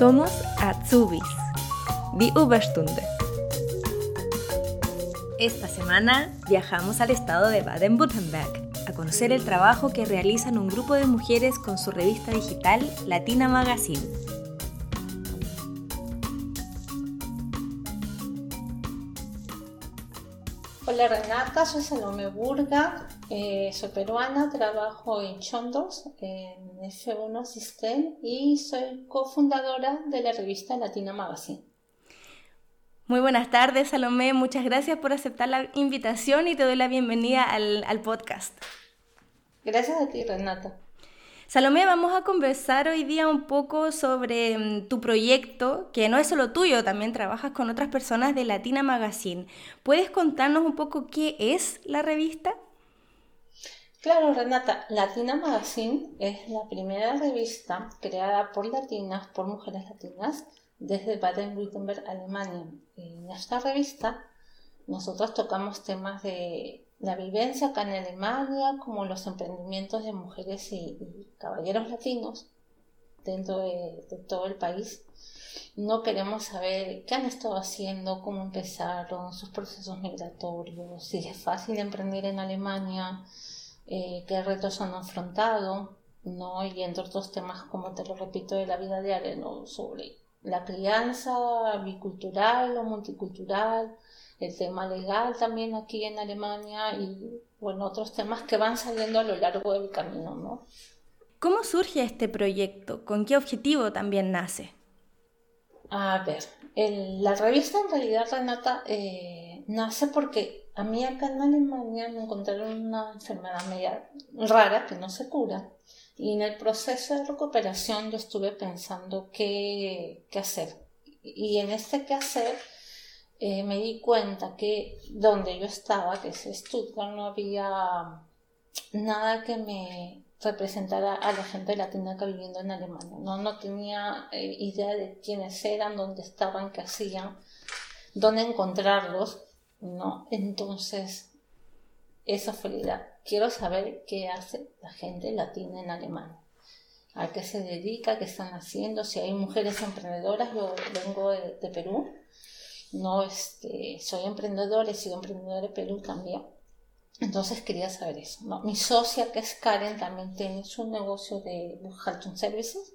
Somos Azubis, Die Überstunde. Esta semana viajamos al estado de Baden-Württemberg a conocer el trabajo que realizan un grupo de mujeres con su revista digital Latina Magazine. Hola Renata, soy Salome Burga, eh, soy peruana, trabajo en Chondos, en F1 System y soy cofundadora de la revista Latina Magazine. Muy buenas tardes, Salomé. Muchas gracias por aceptar la invitación y te doy la bienvenida al, al podcast. Gracias a ti, Renata. Salomé, vamos a conversar hoy día un poco sobre mm, tu proyecto, que no es solo tuyo, también trabajas con otras personas de Latina Magazine. ¿Puedes contarnos un poco qué es la revista? Claro, Renata, Latina Magazine es la primera revista creada por latinas, por mujeres latinas, desde Baden-Württemberg, Alemania. En esta revista nosotros tocamos temas de la vivencia acá en Alemania, como los emprendimientos de mujeres y, caballeros latinos dentro de, todo el país. No queremos saber qué han estado haciendo, cómo empezaron, sus procesos migratorios, si es fácil emprender en Alemania, eh, qué retos han afrontado, ¿no? y entre otros temas, como te lo repito, de la vida diaria, ¿no? sobre la crianza bicultural o multicultural, el tema legal también aquí en Alemania y bueno, otros temas que van saliendo a lo largo del camino, ¿no? ¿Cómo surge este proyecto? ¿Con qué objetivo también nace? A ver, la revista en realidad, Renata, eh, nace porque a mí acá en Alemania me encontraron una enfermedad media rara que no se cura. Y en el proceso de recuperación yo estuve pensando qué, qué hacer. Y en este qué hacer eh, me di cuenta que donde yo estaba, que es Stuttgart, no había nada que me representara a la gente latina que viviendo en Alemania. No, no tenía eh, idea de quiénes eran, dónde estaban, qué hacían, dónde encontrarlos. ¿no? Entonces, esa fue la. Quiero saber qué hace la gente latina en Alemania. A qué se dedica, qué están haciendo, si hay mujeres emprendedoras. Yo vengo de Perú no este, soy emprendedora, he sido emprendedora de Perú también. Entonces quería saber eso. Mi socia, que es Karen, también tiene su negocio de Buchhaltung Services.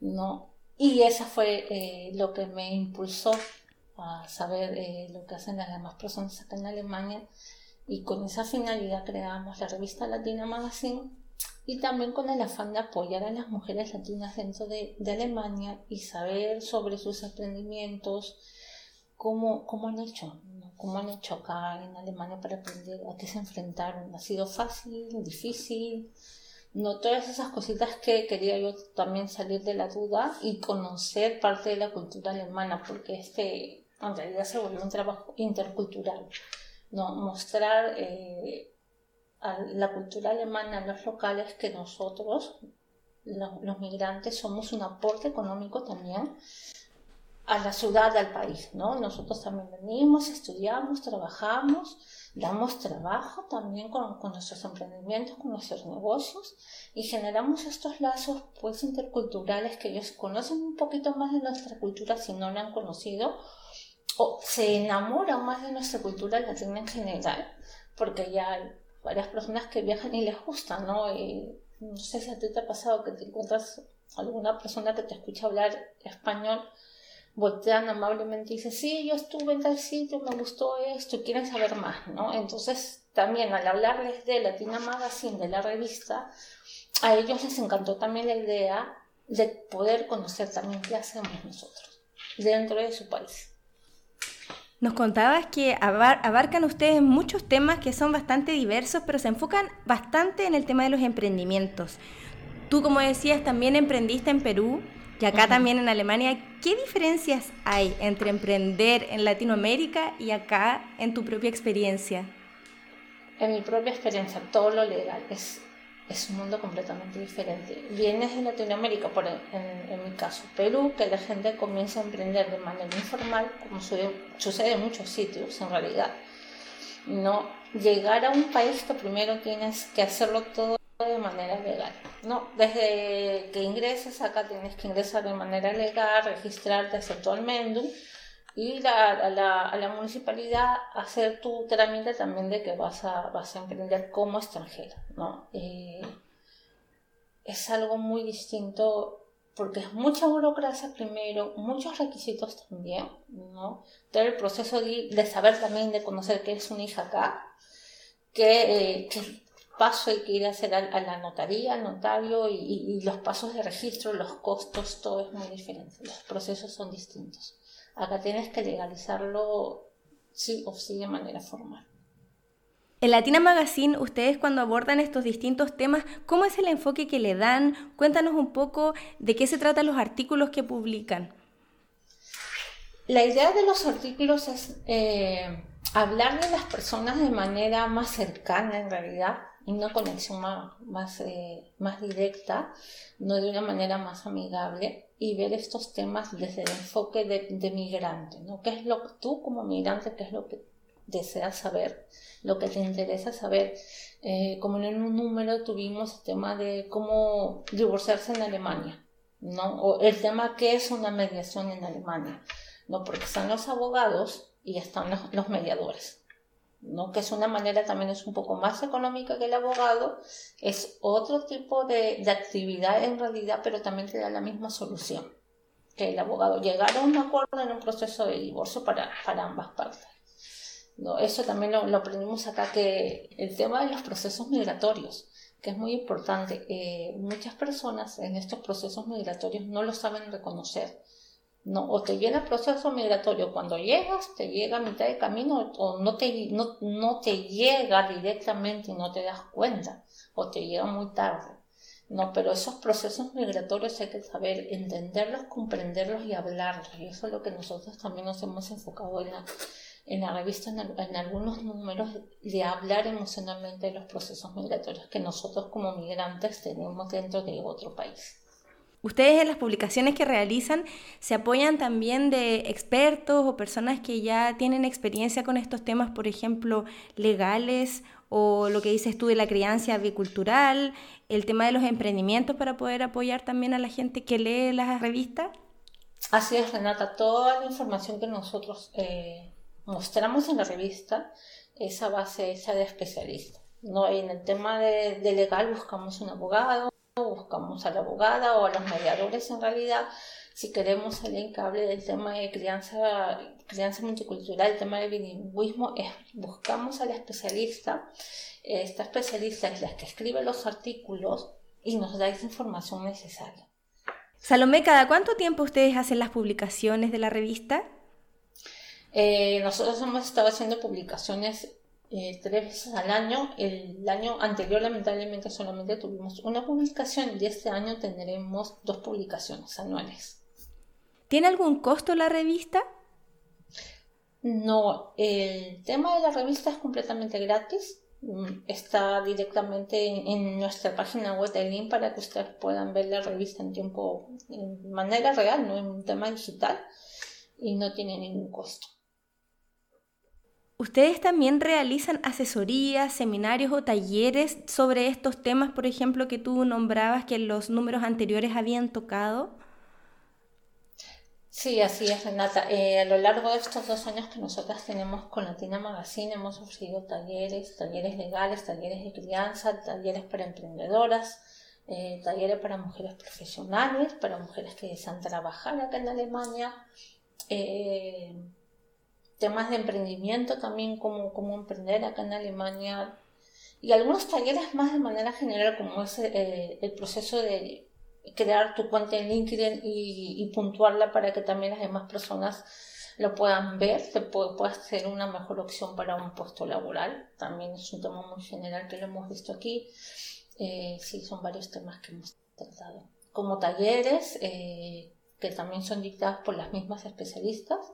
¿no? Y esa fue eh, lo que me impulsó a saber eh, lo que hacen las demás personas acá en Alemania. Y con esa finalidad creamos la revista Latina Magazine y también con el afán de apoyar a las mujeres latinas dentro de, de Alemania y saber sobre sus emprendimientos, cómo, cómo han hecho, cómo han hecho acá en Alemania para aprender a qué se enfrentaron. ¿Ha sido fácil, difícil? No, todas esas cositas que quería yo también salir de la duda y conocer parte de la cultura alemana, porque este en realidad se volvió un trabajo intercultural. ¿no? Mostrar eh, a la cultura alemana a los locales que nosotros, los, los migrantes, somos un aporte económico también a la ciudad, al país, ¿no? Nosotros también venimos, estudiamos, trabajamos, damos trabajo también con, con, nuestros emprendimientos, con nuestros negocios y generamos estos lazos pues interculturales que ellos conocen un poquito más de nuestra cultura si no la han conocido o se enamoran más de nuestra cultura latina en general porque ya hay varias personas que viajan y les gusta, ¿no? Y no sé si a ti te ha pasado que te encuentras alguna persona que te escucha hablar español voltean amablemente y dicen, sí, yo estuve en tal sitio, me gustó esto, quieren saber más, ¿no? Entonces, también al hablarles de Latina Magazine, de la revista, a ellos les encantó también la idea de poder conocer también qué hacemos nosotros dentro de su país. Nos contabas que abarcan ustedes muchos temas que son bastante diversos, pero se enfocan bastante en el tema de los emprendimientos. Tú, como decías, también emprendiste en Perú y acá también en Alemania, ¿qué diferencias hay entre emprender en Latinoamérica y acá en tu propia experiencia? En mi propia experiencia, todo lo legal es, es un mundo completamente diferente. Vienes de Latinoamérica, por en, en, mi caso, Perú, que la gente comienza a emprender de manera informal, como sucede, sucede en muchos sitios en realidad. No llegar a un país que primero tienes que hacerlo todo de manera legal. No, desde que ingreses acá tienes que ingresar de manera legal, registrarte, hacer tu almendum y a, la, municipalidad hacer tu trámite también de que vas a, vas a emprender como extranjera. ¿no? Eh, es algo muy distinto porque es mucha burocracia primero, muchos requisitos también, ¿no? Todo el proceso de, saber también, de conocer que es una hija acá, que, eh, paso hay que ir a hacer a, la notaría, al notario y, y, los pasos de registro, los costos, todo es muy diferente, los procesos son distintos. Acá tienes que legalizarlo sí o sí de manera formal. En Latina Magazine, ustedes cuando abordan estos distintos temas, ¿cómo es el enfoque que le dan? Cuéntanos un poco de qué se tratan los artículos que publican. La idea de los artículos es eh, hablar de las personas de manera más cercana en realidad, una conexión más, más, eh, más directa, no de una manera más amigable, y ver estos temas desde el enfoque de, de migrante, ¿no? ¿Qué es lo que tú como migrante, qué es lo que deseas saber, lo que te interesa saber. Eh, como en un número tuvimos el tema de cómo divorciarse en Alemania, ¿no? O el tema qué es una mediación en Alemania, ¿no? Porque están los abogados y están los, mediadores. ¿No? que es una manera también es un poco más económica que el abogado, es otro tipo de, de, actividad en realidad, pero también te da la misma solución que el abogado. Llegar a un acuerdo en un proceso de divorcio para, para ambas partes. ¿no? Eso también lo, aprendimos acá, que el tema de los procesos migratorios, que es muy importante. Eh, muchas personas en estos procesos migratorios no lo saben reconocer. No, o te llega el proceso migratorio cuando llegas, te llega a mitad de camino, o no te, no, no te llega directamente y no te das cuenta, o te llega muy tarde. No, pero esos procesos migratorios hay que saber entenderlos, comprenderlos y hablarlos. Y eso es lo que nosotros también nos hemos enfocado en la, en la revista en, algunos números de hablar emocionalmente de los procesos migratorios que nosotros como migrantes tenemos dentro de otro país. Ustedes en las publicaciones que realizan se apoyan también de expertos o personas que ya tienen experiencia con estos temas, por ejemplo, legales o lo que dices tú de la crianza avicultural, el tema de los emprendimientos para poder apoyar también a la gente que lee las revistas. Así es, Renata, toda la información que nosotros eh, mostramos en la revista esa base esa de especialista. ¿no? en el tema de, legal buscamos un abogado, buscamos a la abogada o a los mediadores en realidad. Si queremos alguien que hable del tema de crianza, crianza multicultural, el tema del bilingüismo, es, buscamos al especialista. Esta especialista es la que escribe los artículos y nos da esa información necesaria. Salomé, ¿cada cuánto tiempo ustedes hacen las publicaciones de la revista? Eh, nosotros hemos estado haciendo publicaciones eh, tres veces al año. El año anterior, lamentablemente, solamente tuvimos una publicación y este año tendremos dos publicaciones anuales. ¿Tiene algún costo la revista? No, el tema de la revista es completamente gratis. Mm, está directamente en, nuestra página web el link para que ustedes puedan ver la revista en tiempo, en manera real, no en un tema digital, y no tiene ningún costo. ¿Ustedes también realizan asesorías, seminarios o talleres sobre estos temas, por ejemplo, que tú nombrabas que los números anteriores habían tocado? Sí, así es, Renata. Eh, a lo largo de estos dos años que nosotras tenemos con Latina Magazine hemos ofrecido talleres, talleres legales, talleres de crianza, talleres para emprendedoras, eh, talleres para mujeres profesionales, para mujeres que desean trabajar acá en Alemania. Eh, temas de emprendimiento también, como cómo emprender acá en Alemania, y algunos talleres más de manera general, como es eh, el proceso de crear tu cuenta en LinkedIn y, puntuarla para que también las demás personas lo puedan ver, te puede, ser una mejor opción para un puesto laboral. También es un tema muy general que lo hemos visto aquí. Eh, sí, son varios temas que hemos tratado. Como talleres eh, que también son dictados por las mismas especialistas,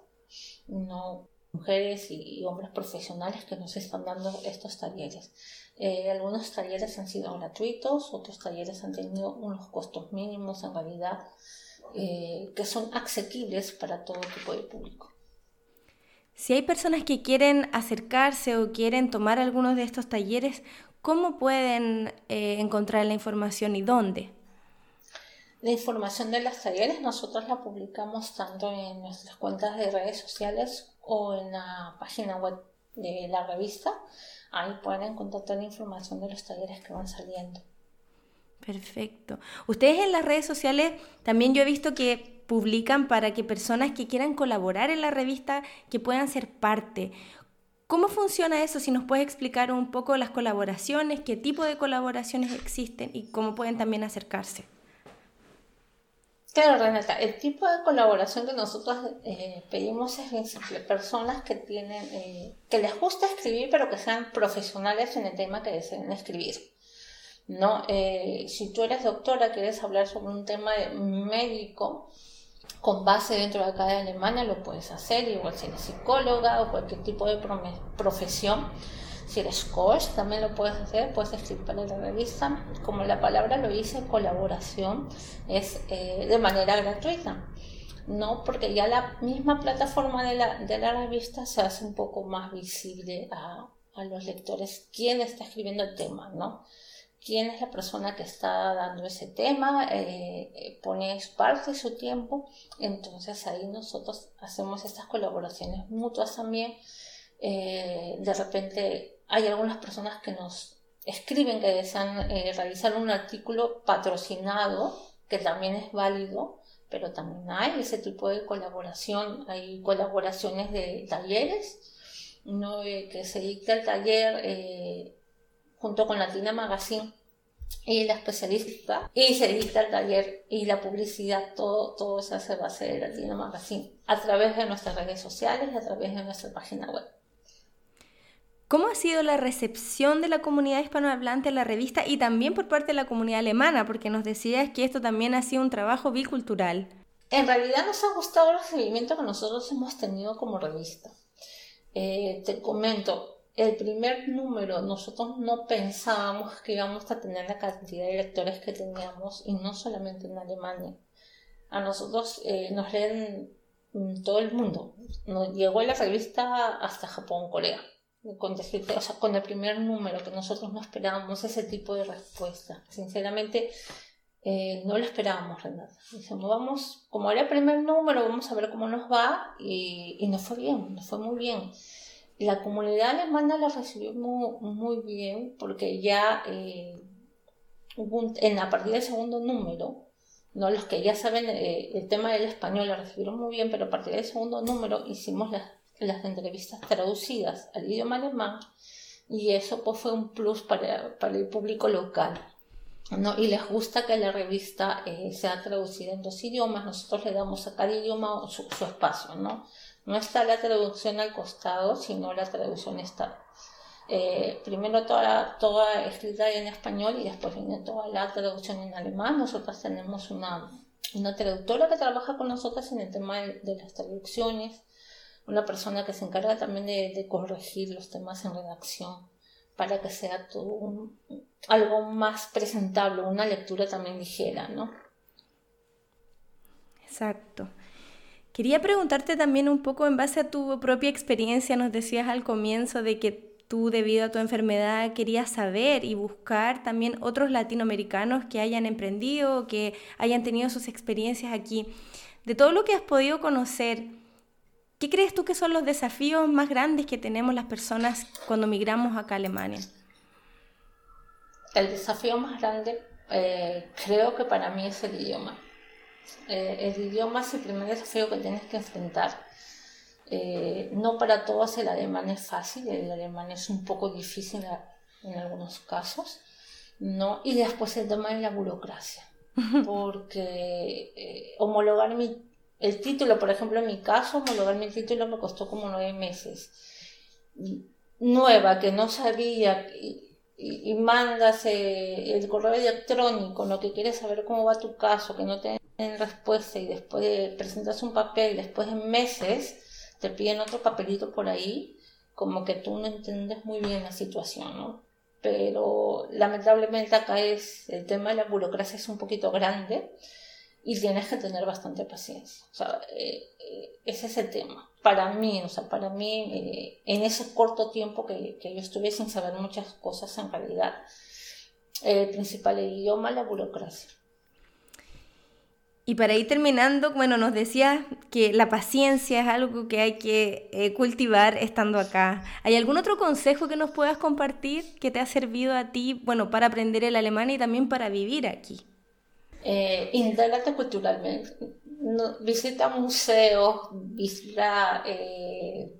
no mujeres y hombres profesionales que nos están dando estos talleres. Eh, algunos talleres han sido gratuitos, otros talleres han tenido unos costos mínimos en realidad eh, que son asequibles para todo tipo de público. Si hay personas que quieren acercarse o quieren tomar algunos de estos talleres, ¿cómo pueden eh, encontrar la información y dónde? La información de los talleres nosotros la publicamos tanto en nuestras cuentas de redes sociales o en la página web de la revista. Ahí pueden encontrar toda la información de los talleres que van saliendo. Perfecto. Ustedes en las redes sociales también yo he visto que publican para que personas que quieran colaborar en la revista que puedan ser parte. ¿Cómo funciona eso? Si nos puedes explicar un poco las colaboraciones, qué tipo de colaboraciones existen y cómo pueden también acercarse. Claro, Renata, el tipo de colaboración que nosotros eh, pedimos es bien. Personas que tienen, eh, que les gusta escribir, pero que sean profesionales en el tema que deseen escribir. ¿no? Eh, si tú eres doctora, quieres hablar sobre un tema médico con base dentro de acá de Alemania, lo puedes hacer, igual si eres psicóloga o cualquier tipo de profesión. Si eres coach, también lo puedes hacer, puedes escribir para la revista. Como la palabra lo dice, colaboración es eh, de manera gratuita. ¿no? Porque ya la misma plataforma de la, de la revista se hace un poco más visible a, a los lectores quién está escribiendo el tema, ¿no? quién es la persona que está dando ese tema, eh, eh, pone parte de su tiempo, entonces ahí nosotros hacemos estas colaboraciones mutuas también. Eh, de repente hay algunas personas que nos escriben que desean realizar un artículo patrocinado, que también es válido, pero también hay ese tipo de colaboración, hay colaboraciones de talleres, ¿no? que se dicta el taller junto con Latina Magazine y la especialista y se edita el taller y la publicidad, todo, todo se hace base de Latina Magazine a través de nuestras redes sociales y a través de nuestra página web. ¿Cómo ha sido la recepción de la comunidad hispanohablante a la revista y también por parte de la comunidad alemana? Porque nos decías que esto también ha sido un trabajo bicultural. En realidad nos ha gustado el recibimiento que nosotros hemos tenido como revista. Eh, te comento, el primer número nosotros no pensábamos que íbamos a tener la cantidad de lectores que teníamos y no solamente en Alemania. A nosotros eh, nos leen todo el mundo. Nos llegó la revista hasta Japón, Corea. Con, o sea, con el primer número que nosotros no esperábamos ese tipo de respuesta. Sinceramente, eh, no lo esperábamos, Renata. Dijimos, vamos, como era el primer número, vamos a ver cómo nos va y, y nos fue bien, nos fue muy bien la comunidad alemana la recibió muy, bien porque ya eh, en a partir del segundo número, ¿no? los que ya saben eh, el tema del español la recibieron muy bien, pero a partir del segundo número hicimos las, las entrevistas traducidas al idioma alemán y eso pues fue un plus para, para el público local. ¿no? Y les gusta que la revista eh, sea traducida en dos idiomas, nosotros le damos a cada idioma su, espacio, ¿no? No está la traducción al costado, sino la traducción está eh, primero toda, toda escrita en español y después viene toda la traducción en alemán. Nosotros tenemos una, una traductora que trabaja con nosotros en el tema de, las traducciones, una persona que se encarga también de, corregir los temas en redacción para que sea todo algo más presentable, una lectura también ligera, ¿no? Exacto. Quería preguntarte también un poco en base a tu propia experiencia, nos decías al comienzo de que tú debido a tu enfermedad querías saber y buscar también otros latinoamericanos que hayan emprendido, que hayan tenido sus experiencias aquí. De todo lo que has podido conocer, ¿qué crees tú que son los desafíos más grandes que tenemos las personas cuando migramos acá a Alemania? El desafío más grande eh, creo que para mí es el idioma eh, el idioma es el primer desafío que tienes que enfrentar. Eh, no para todos el alemán es fácil, el alemán es un poco difícil en algunos casos, ¿no? Y después el tema de la burocracia, porque homologar mi, el título, por ejemplo, en mi caso, homologar mi título me costó como nueve meses. Nueva, que no sabía, y, y mandas el correo electrónico, lo que quieres saber cómo va tu caso, que no te en respuesta y después presentas un papel, después de meses te piden otro papelito por ahí, como que tú no entiendes muy bien la situación, ¿no? Pero lamentablemente acá es el tema de la burocracia es un poquito grande y tienes que tener bastante paciencia. O sea, eh, eh, ese es el tema. Para mí, o sea, para mí, eh, en ese corto tiempo que, que, yo estuve sin saber muchas cosas, en realidad, el principal idioma, la burocracia. Y para ir terminando, bueno, nos decías que la paciencia es algo que hay que cultivar estando acá. ¿Hay algún otro consejo que nos puedas compartir que te ha servido a ti, bueno, para aprender el alemán y también para vivir aquí? Eh, culturalmente. visita museos, visita eh,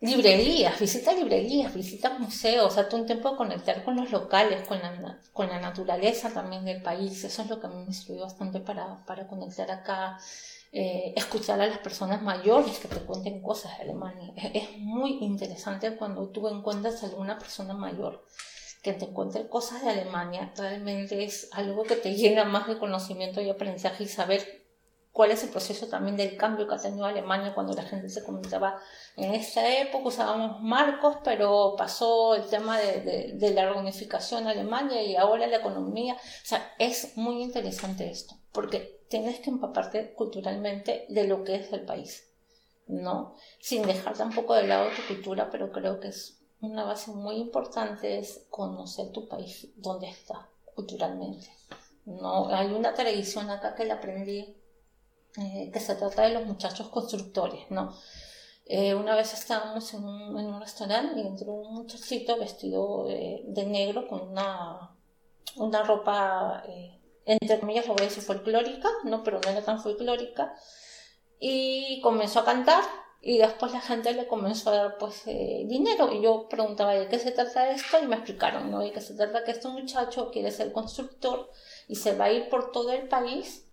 librerías, visita librerías, visita museos, hazte un tiempo de conectar con los locales, con la, con la naturaleza también del país. Eso es lo que a mí me sirvió bastante para, para conectar acá. Eh, escuchar a las personas mayores que te cuenten cosas de Alemania. Es, es muy interesante cuando tú encuentras a alguna persona mayor que te encuentre cosas de Alemania, realmente es algo que te llena más de conocimiento y aprendizaje y saber cuál es el proceso también del cambio que ha tenido Alemania cuando la gente se comentaba en esta época. Usábamos marcos pero pasó el tema de, de, la reunificación Alemania y ahora la economía. O sea es muy interesante esto porque tienes que empaparte culturalmente de lo que es el país no sin dejar tampoco de lado tu cultura pero creo que es una base muy importante es conocer tu país, dónde está culturalmente. No, hay una tradición acá que la aprendí, eh, que se trata de los muchachos constructores, ¿no? Eh, una vez estábamos en un, en un, restaurante y entró un muchachito vestido de, negro con una, una ropa, eh, entre comillas, lo voy a decir folclórica, ¿no? Pero no era tan folclórica. Y comenzó a cantar y después la gente le comenzó a dar pues eh, dinero y yo preguntaba de qué se trata esto y me explicaron, ¿no? Y que se trata que este muchacho quiere ser constructor y se va a ir por todo el país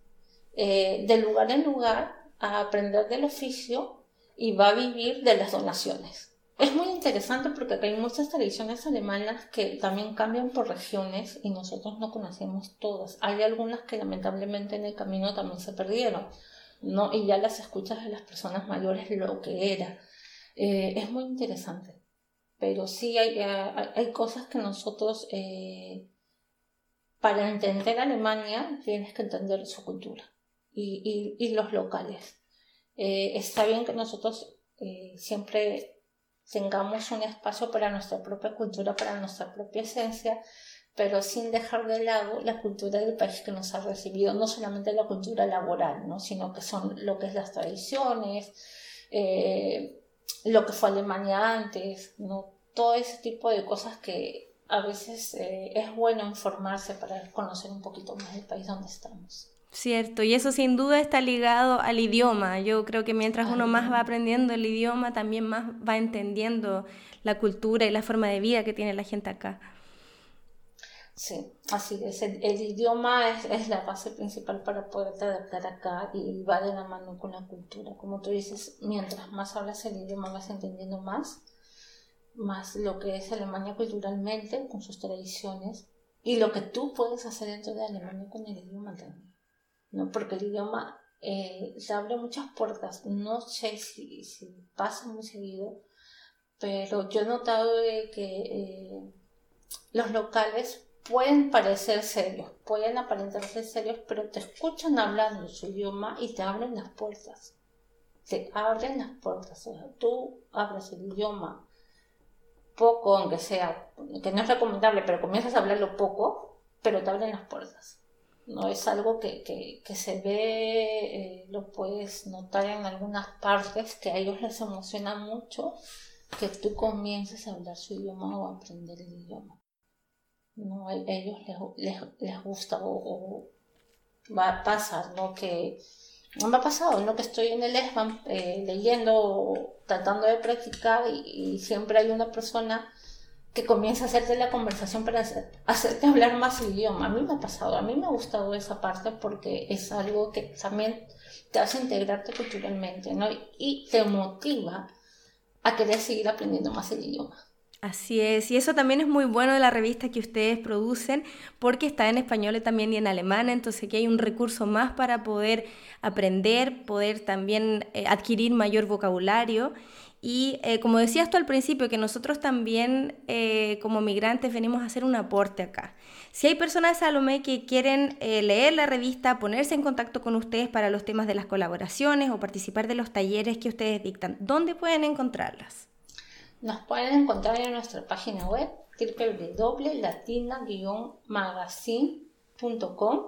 eh, de lugar en lugar a aprender del oficio y va a vivir de las donaciones. Es muy interesante porque hay muchas tradiciones alemanas que también cambian por regiones y nosotros no conocemos todas. Hay algunas que lamentablemente en el camino también se perdieron ¿no? Y ya las escuchas de las personas mayores lo que era. Eh, es muy interesante, pero sí hay, eh, hay, cosas que nosotros, eh, para entender Alemania, tienes que entender su cultura y, y, y los locales. está bien que nosotros siempre tengamos un espacio para nuestra propia cultura, para nuestra propia esencia, pero sin dejar de lado la cultura del país que nos ha recibido, no solamente la cultura laboral, ¿no? sino que son lo que es las tradiciones, eh, lo que fue Alemania antes, ¿no? todo ese tipo de cosas que a veces eh, es bueno informarse para conocer un poquito más del país donde estamos. Cierto, y eso sin duda está ligado al idioma. Yo creo que mientras uno más va aprendiendo el idioma, también más va entendiendo la cultura y la forma de vida que tiene la gente acá. Sí, así es. El, idioma es, es, la base principal para poderte adaptar acá y va de la mano con la cultura. Como tú dices, mientras más hablas el idioma vas entendiendo más, más lo que es Alemania culturalmente, con sus tradiciones, y lo que tú puedes hacer dentro de Alemania con el idioma también. ¿no? Porque el idioma eh, se abre muchas puertas. No sé si, si, pasa muy seguido, pero yo he notado de que eh, los locales pueden parecer serios, pueden aparentarse serios, pero te escuchan hablando su idioma y te abren las puertas. Te abren las puertas. O sea, tú abres el idioma poco, aunque sea, que no es recomendable, pero comienzas a hablarlo poco, pero te abren las puertas. No es algo que, que, se ve, eh, lo puedes notar en algunas partes que a ellos les emociona mucho que tú comiences a hablar su idioma o a aprender el idioma no ellos les, les, gusta o, va a pasar, ¿no? Que me ha pasado, ¿no? Que estoy en el ESBAN eh, leyendo, tratando de practicar y, siempre hay una persona que comienza a hacerte la conversación para hacerte hablar más el idioma. A mí me ha pasado, a mí me ha gustado esa parte porque es algo que también te hace integrarte culturalmente, ¿no? y te motiva a querer seguir aprendiendo más el idioma. Así es, y eso también es muy bueno de la revista que ustedes producen, porque está en español también y en alemán, entonces aquí hay un recurso más para poder aprender, poder también eh, adquirir mayor vocabulario. Y eh, como decías tú al principio, que nosotros también eh, como migrantes venimos a hacer un aporte acá. Si hay personas, Salomé, que quieren leer la revista, ponerse en contacto con ustedes para los temas de las colaboraciones o participar de los talleres que ustedes dictan, ¿dónde pueden encontrarlas? Nos pueden encontrar en nuestra página web www.latina-magazine.com.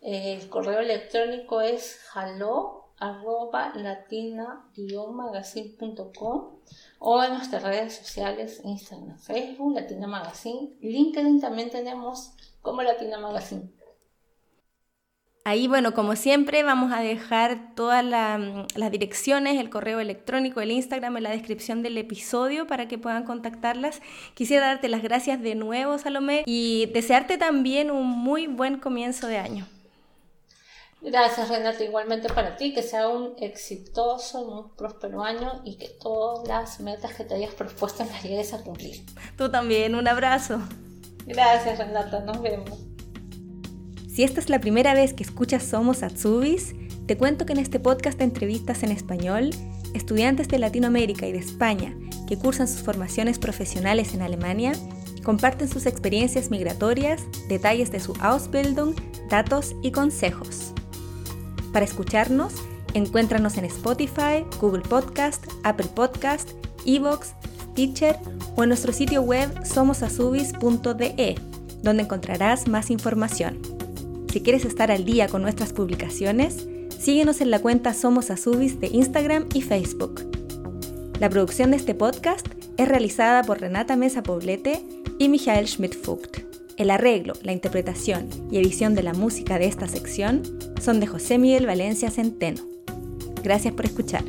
El correo electrónico es hello arroba latina-magazine.com o en nuestras redes sociales, Instagram, Facebook, Latina Magazine, LinkedIn también tenemos como Latina Magazine. Ahí, bueno, como siempre, vamos a dejar todas las direcciones, el correo electrónico, el Instagram en la descripción del episodio para que puedan contactarlas. Quisiera darte las gracias de nuevo, Salomé, y desearte también un muy buen comienzo de año. Gracias Renata, igualmente para ti, que sea un exitoso, muy próspero año y que todas las metas que te hayas propuesto las llegues a cumplir. Tú también, un abrazo. Gracias Renata, nos vemos. Si esta es la primera vez que escuchas Somos Atsubis, te cuento que en este podcast de entrevistas en español, estudiantes de Latinoamérica y de España que cursan sus formaciones profesionales en Alemania comparten sus experiencias migratorias, detalles de su Ausbildung, datos y consejos. Para escucharnos, encuéntranos en Spotify, Google Podcast, Apple Podcast, Evox, Teacher o en nuestro sitio web somosasubis.de, donde encontrarás más información. Si quieres estar al día con nuestras publicaciones, síguenos en la cuenta Somos Asubis de Instagram y Facebook. La producción de este podcast es realizada por Renata Mesa Poblete y Michael Schmidt-Fugt. El arreglo, la interpretación y edición de la música de esta sección son de José Miguel Valencia Centeno. Gracias por escuchar.